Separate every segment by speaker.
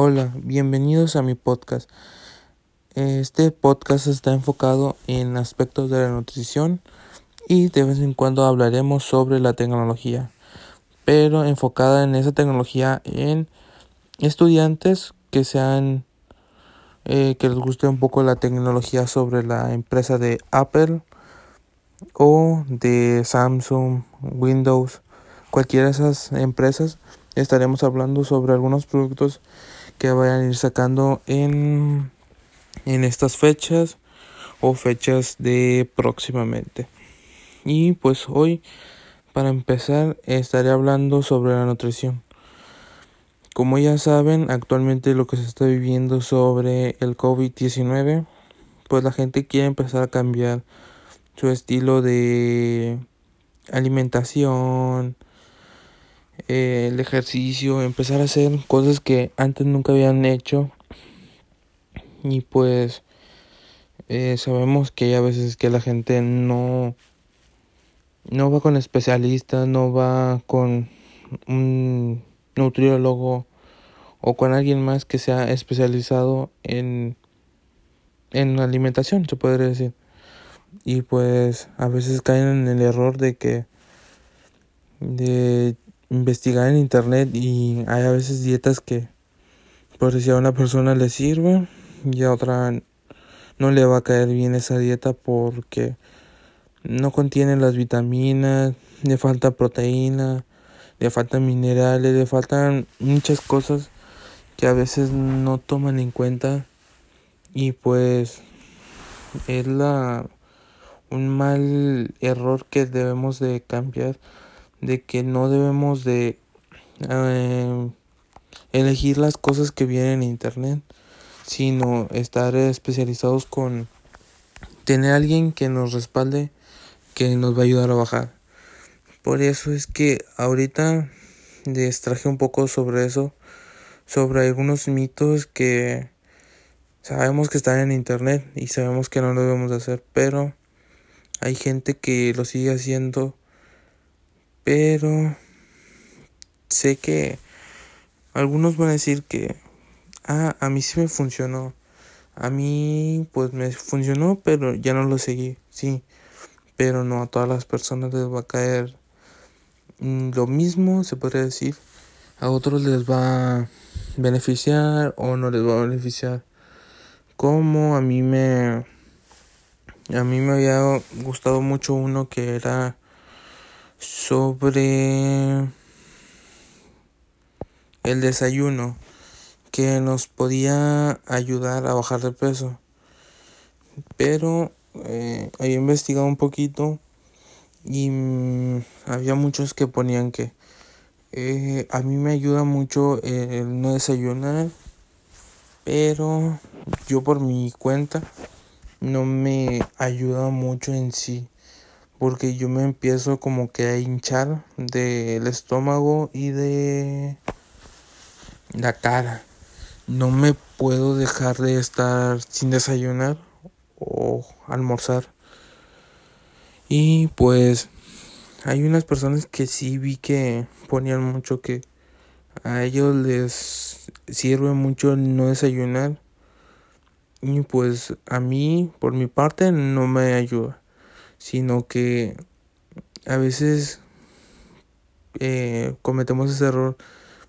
Speaker 1: Hola, bienvenidos a mi podcast. Este podcast está enfocado en aspectos de la nutrición y de vez en cuando hablaremos sobre la tecnología, pero enfocada en esa tecnología en estudiantes que sean eh, que les guste un poco la tecnología sobre la empresa de Apple o de Samsung, Windows, cualquiera de esas empresas. Estaremos hablando sobre algunos productos que vayan a ir sacando en, en estas fechas o fechas de próximamente. Y pues hoy, para empezar, estaré hablando sobre la nutrición. Como ya saben, actualmente lo que se está viviendo sobre el COVID-19, pues la gente quiere empezar a cambiar su estilo de alimentación, eh, el ejercicio, empezar a hacer cosas que antes nunca habían hecho. Y pues eh, sabemos que hay a veces que la gente no, no va con especialistas, no va con un nutriólogo o con alguien más que sea especializado en, en alimentación, se podría decir. Y pues a veces caen en el error de que de investigar en internet y hay a veces dietas que por si a una persona le sirve y a otra no le va a caer bien esa dieta porque no contiene las vitaminas, le falta proteína, le faltan minerales, le faltan muchas cosas que a veces no toman en cuenta y pues es la un mal error que debemos de cambiar de que no debemos de eh, elegir las cosas que vienen en internet, sino estar especializados con tener alguien que nos respalde, que nos va a ayudar a bajar. Por eso es que ahorita les traje un poco sobre eso, sobre algunos mitos que sabemos que están en internet y sabemos que no lo debemos hacer, pero hay gente que lo sigue haciendo pero sé que algunos van a decir que, ah, a mí sí me funcionó. A mí pues me funcionó, pero ya no lo seguí, sí. Pero no a todas las personas les va a caer lo mismo, se podría decir. A otros les va a beneficiar o no les va a beneficiar. Como a mí me a mí me había gustado mucho uno que era sobre el desayuno que nos podía ayudar a bajar de peso. Pero eh, había investigado un poquito y mm, había muchos que ponían que eh, a mí me ayuda mucho el no desayunar, pero yo por mi cuenta no me ayuda mucho en sí porque yo me empiezo como que a hinchar del estómago y de la cara. No me puedo dejar de estar sin desayunar o almorzar. Y pues hay unas personas que sí vi que ponían mucho que a ellos les sirve mucho no desayunar. Y pues a mí, por mi parte, no me ayuda sino que a veces eh, cometemos ese error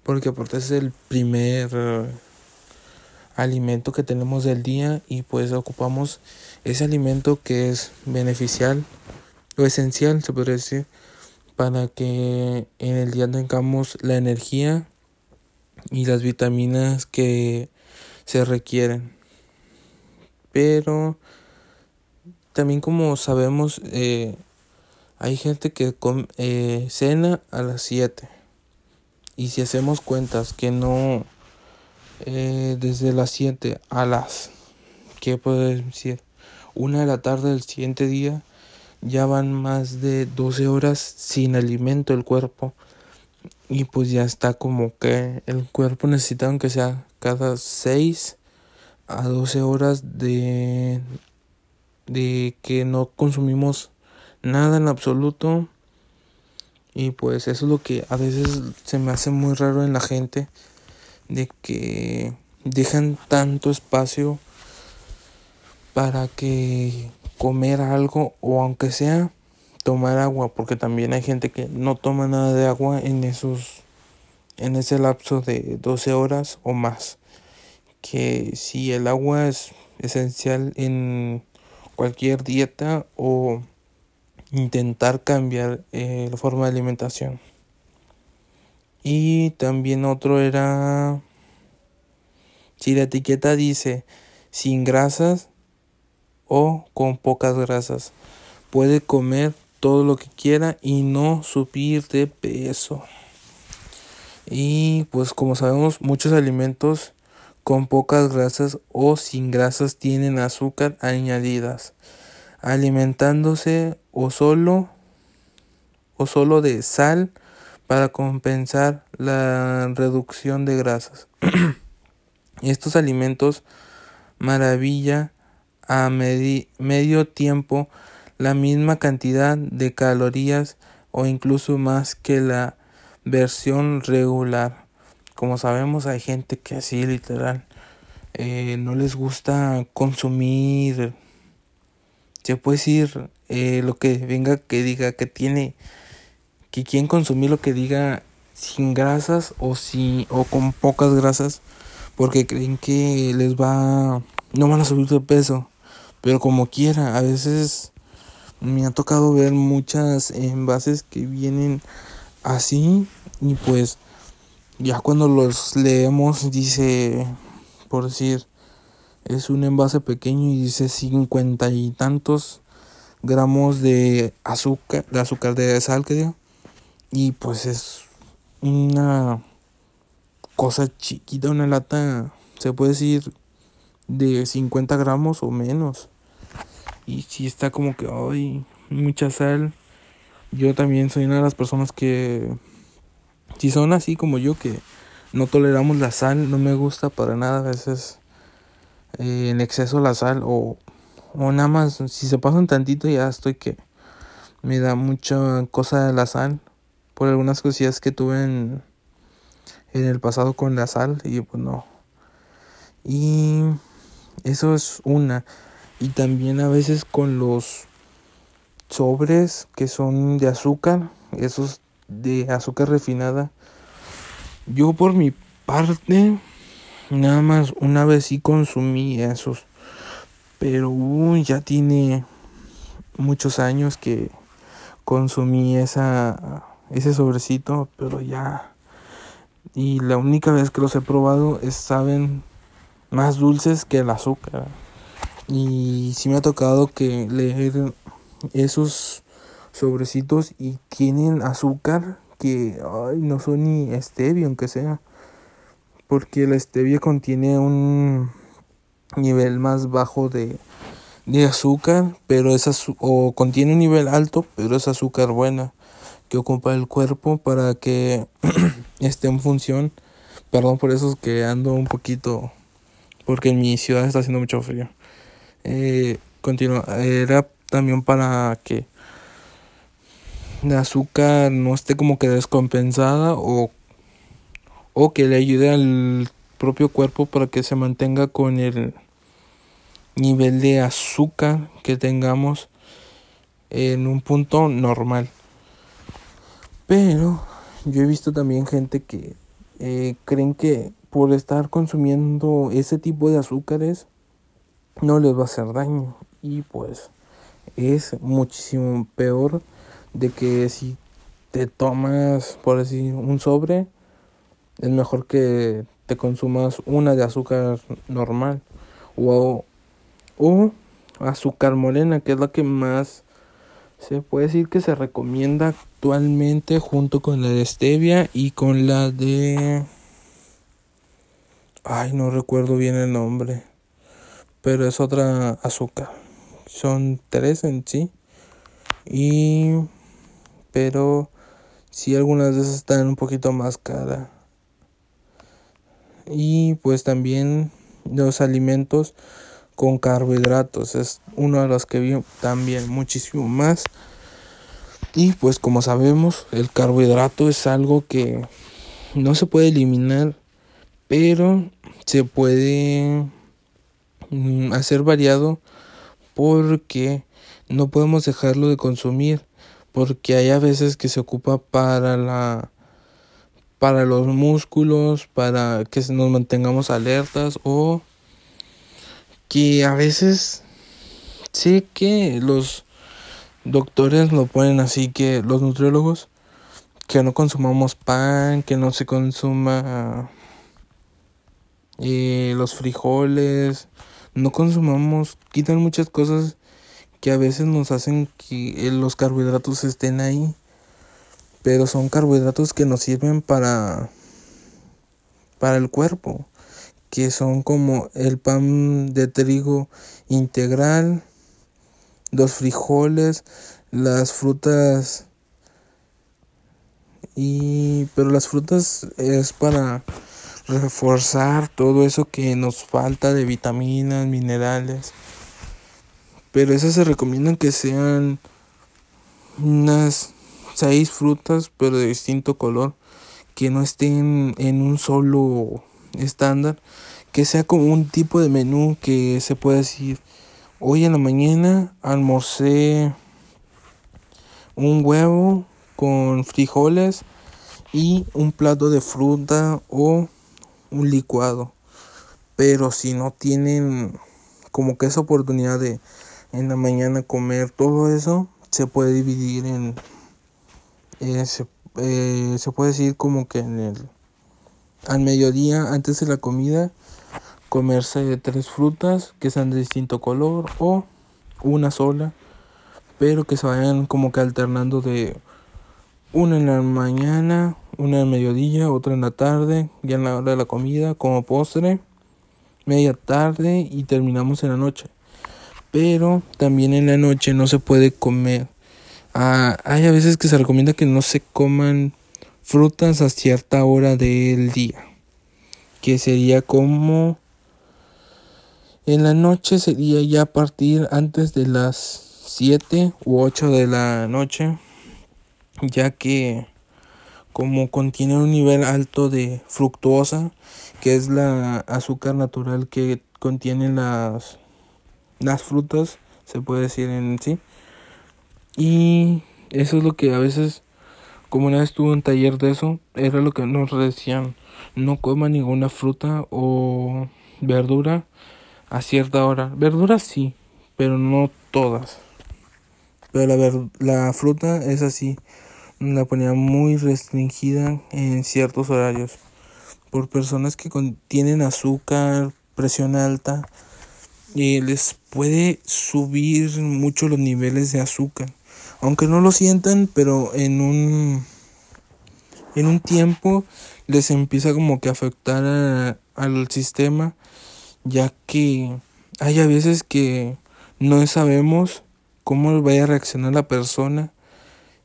Speaker 1: porque aparte es el primer alimento que tenemos del día y pues ocupamos ese alimento que es beneficial o esencial se podría decir para que en el día tengamos la energía y las vitaminas que se requieren. Pero también como sabemos, eh, hay gente que eh, cena a las 7. Y si hacemos cuentas que no eh, desde las 7 a las, ¿qué puedo decir? Una de la tarde del siguiente día, ya van más de 12 horas sin alimento el cuerpo. Y pues ya está como que el cuerpo necesita aunque sea cada 6 a 12 horas de de que no consumimos nada en absoluto. Y pues eso es lo que a veces se me hace muy raro en la gente de que dejan tanto espacio para que comer algo o aunque sea tomar agua porque también hay gente que no toma nada de agua en esos en ese lapso de 12 horas o más. Que si el agua es esencial en cualquier dieta o intentar cambiar eh, la forma de alimentación y también otro era si la etiqueta dice sin grasas o con pocas grasas. Puede comer todo lo que quiera y no subir de peso. Y pues como sabemos muchos alimentos con pocas grasas o sin grasas tienen azúcar añadidas, alimentándose o solo o solo de sal para compensar la reducción de grasas. Estos alimentos maravilla a medio tiempo la misma cantidad de calorías o incluso más que la versión regular. Como sabemos hay gente que así literal eh, no les gusta consumir, se puede decir eh, lo que venga que diga que tiene, que quieren consumir lo que diga sin grasas o, si, o con pocas grasas porque creen que les va, no van a subir de peso, pero como quiera, a veces me ha tocado ver muchas envases que vienen así y pues ya cuando los leemos dice, por decir, es un envase pequeño y dice cincuenta y tantos gramos de azúcar, de azúcar de sal que digo, y pues es una cosa chiquita, una lata, se puede decir, de 50 gramos o menos. Y si está como que, ay, mucha sal. Yo también soy una de las personas que, si son así como yo, que no toleramos la sal, no me gusta para nada a veces eh, en exceso la sal o, o nada más, si se pasan tantito ya estoy que me da mucha cosa la sal por algunas cosillas que tuve en, en el pasado con la sal y pues no. Y eso es una. Y también a veces con los sobres que son de azúcar, esos de azúcar refinada. Yo por mi parte, nada más una vez sí consumí esos. Pero ya tiene muchos años que consumí esa ese sobrecito, pero ya y la única vez que los he probado es, saben más dulces que el azúcar. Y sí me ha tocado que leer esos sobrecitos y tienen azúcar que ay, no son ni stevia aunque sea. Porque la stevia contiene un nivel más bajo de, de azúcar, pero es o contiene un nivel alto, pero es azúcar buena que ocupa el cuerpo para que esté en función. Perdón por eso que ando un poquito, porque en mi ciudad está haciendo mucho frío. Eh, continúa, era también para que la azúcar no esté como que descompensada o, o que le ayude al propio cuerpo para que se mantenga con el nivel de azúcar que tengamos en un punto normal. Pero yo he visto también gente que eh, creen que por estar consumiendo ese tipo de azúcares no les va a hacer daño. Y pues es muchísimo peor de que si te tomas, por decir, un sobre, es mejor que te consumas una de azúcar normal. O, o azúcar morena, que es la que más se puede decir que se recomienda actualmente junto con la de stevia y con la de ay no recuerdo bien el nombre pero es otra azúcar. Son tres en sí. Y pero si algunas esas están un poquito más cara y pues también los alimentos con carbohidratos. Es uno de los que vi también muchísimo más. Y pues como sabemos, el carbohidrato es algo que no se puede eliminar, pero se puede mm, hacer variado porque no podemos dejarlo de consumir porque hay a veces que se ocupa para la para los músculos, para que nos mantengamos alertas o que a veces sé que los doctores lo ponen así que los nutriólogos que no consumamos pan, que no se consuma eh, los frijoles, no consumamos, quitan muchas cosas que a veces nos hacen que eh, los carbohidratos estén ahí, pero son carbohidratos que nos sirven para para el cuerpo, que son como el pan de trigo integral, los frijoles, las frutas y pero las frutas es para reforzar todo eso que nos falta de vitaminas, minerales. Pero esas se recomiendan que sean unas seis frutas, pero de distinto color, que no estén en un solo estándar, que sea como un tipo de menú que se pueda decir, hoy en la mañana almorcé un huevo con frijoles y un plato de fruta o un licuado. Pero si no tienen como que esa oportunidad de en la mañana comer todo eso se puede dividir en eh, se, eh, se, puede decir como que en el al mediodía antes de la comida comerse tres frutas que sean de distinto color o una sola pero que se vayan como que alternando de una en la mañana una en mediodía otra en la tarde ya en la hora de la comida como postre media tarde y terminamos en la noche pero también en la noche no se puede comer. Ah, hay a veces que se recomienda que no se coman frutas a cierta hora del día, que sería como en la noche sería ya partir antes de las 7 u 8 de la noche, ya que como contiene un nivel alto de fructuosa, que es la azúcar natural que contienen las las frutas, se puede decir en sí. Y eso es lo que a veces, como una vez tuve un taller de eso, era lo que nos decían, no coma ninguna fruta o verdura a cierta hora. Verduras sí, pero no todas. Pero la, la fruta es así, la ponía muy restringida en ciertos horarios. Por personas que contienen azúcar, presión alta, y les puede subir mucho los niveles de azúcar. Aunque no lo sientan, pero en un en un tiempo les empieza como que a afectar al sistema, ya que hay a veces que no sabemos cómo vaya a reaccionar la persona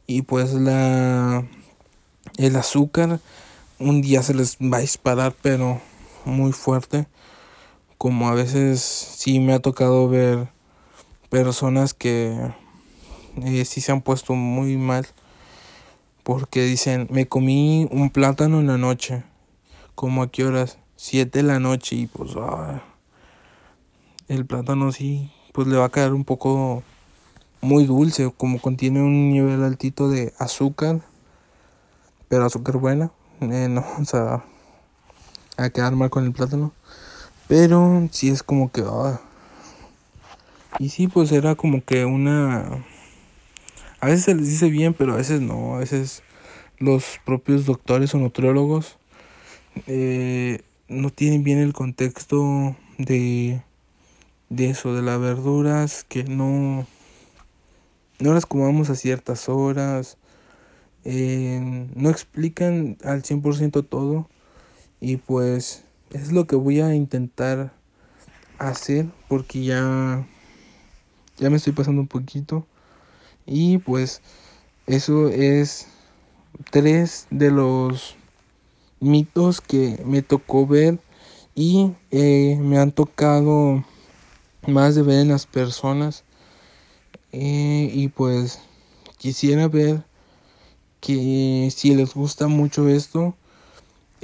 Speaker 1: y pues la el azúcar un día se les va a disparar pero muy fuerte como a veces sí me ha tocado ver personas que eh, sí se han puesto muy mal porque dicen me comí un plátano en la noche como a qué horas siete de la noche y pues ah, el plátano sí pues le va a quedar un poco muy dulce como contiene un nivel altito de azúcar pero azúcar buena eh, no o sea a quedar mal con el plátano pero sí es como que... Ah. Y sí, pues era como que una... A veces se les dice bien, pero a veces no. A veces los propios doctores o nutriólogos eh, no tienen bien el contexto de, de eso, de las verduras, que no, no las comamos a ciertas horas. Eh, no explican al 100% todo. Y pues es lo que voy a intentar hacer porque ya ya me estoy pasando un poquito. Y pues eso es tres de los mitos que me tocó ver y eh, me han tocado más de ver en las personas. Eh, y pues quisiera ver que si les gusta mucho esto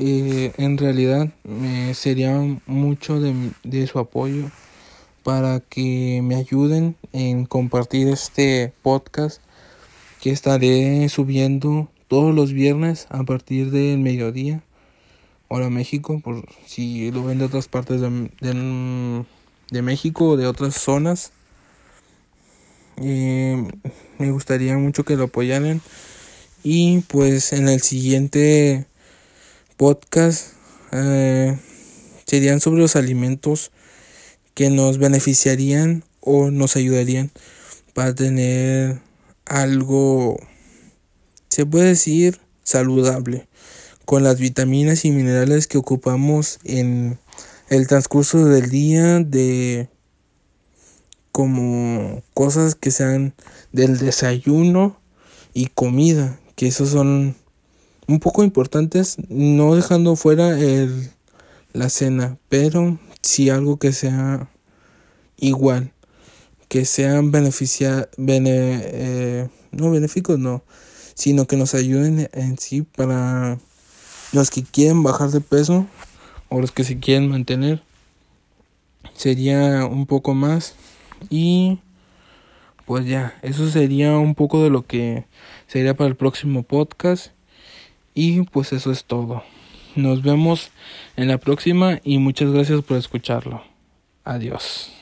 Speaker 1: eh, en realidad me sería mucho de, de su apoyo para que me ayuden en compartir este podcast que estaré subiendo todos los viernes a partir del mediodía hora México por si lo ven de otras partes de, de, de México o de otras zonas. Eh, me gustaría mucho que lo apoyaran. Y pues en el siguiente podcast eh, serían sobre los alimentos que nos beneficiarían o nos ayudarían para tener algo, se puede decir, saludable, con las vitaminas y minerales que ocupamos en el transcurso del día de como cosas que sean del desayuno y comida, que esos son un poco importantes, no dejando fuera el, la cena, pero si algo que sea igual, que sean beneficia, bene, eh, no benéficos, no, sino que nos ayuden en sí para los que quieren bajar de peso o los que se quieren mantener. Sería un poco más y pues ya, eso sería un poco de lo que sería para el próximo podcast. Y pues eso es todo. Nos vemos en la próxima y muchas gracias por escucharlo. Adiós.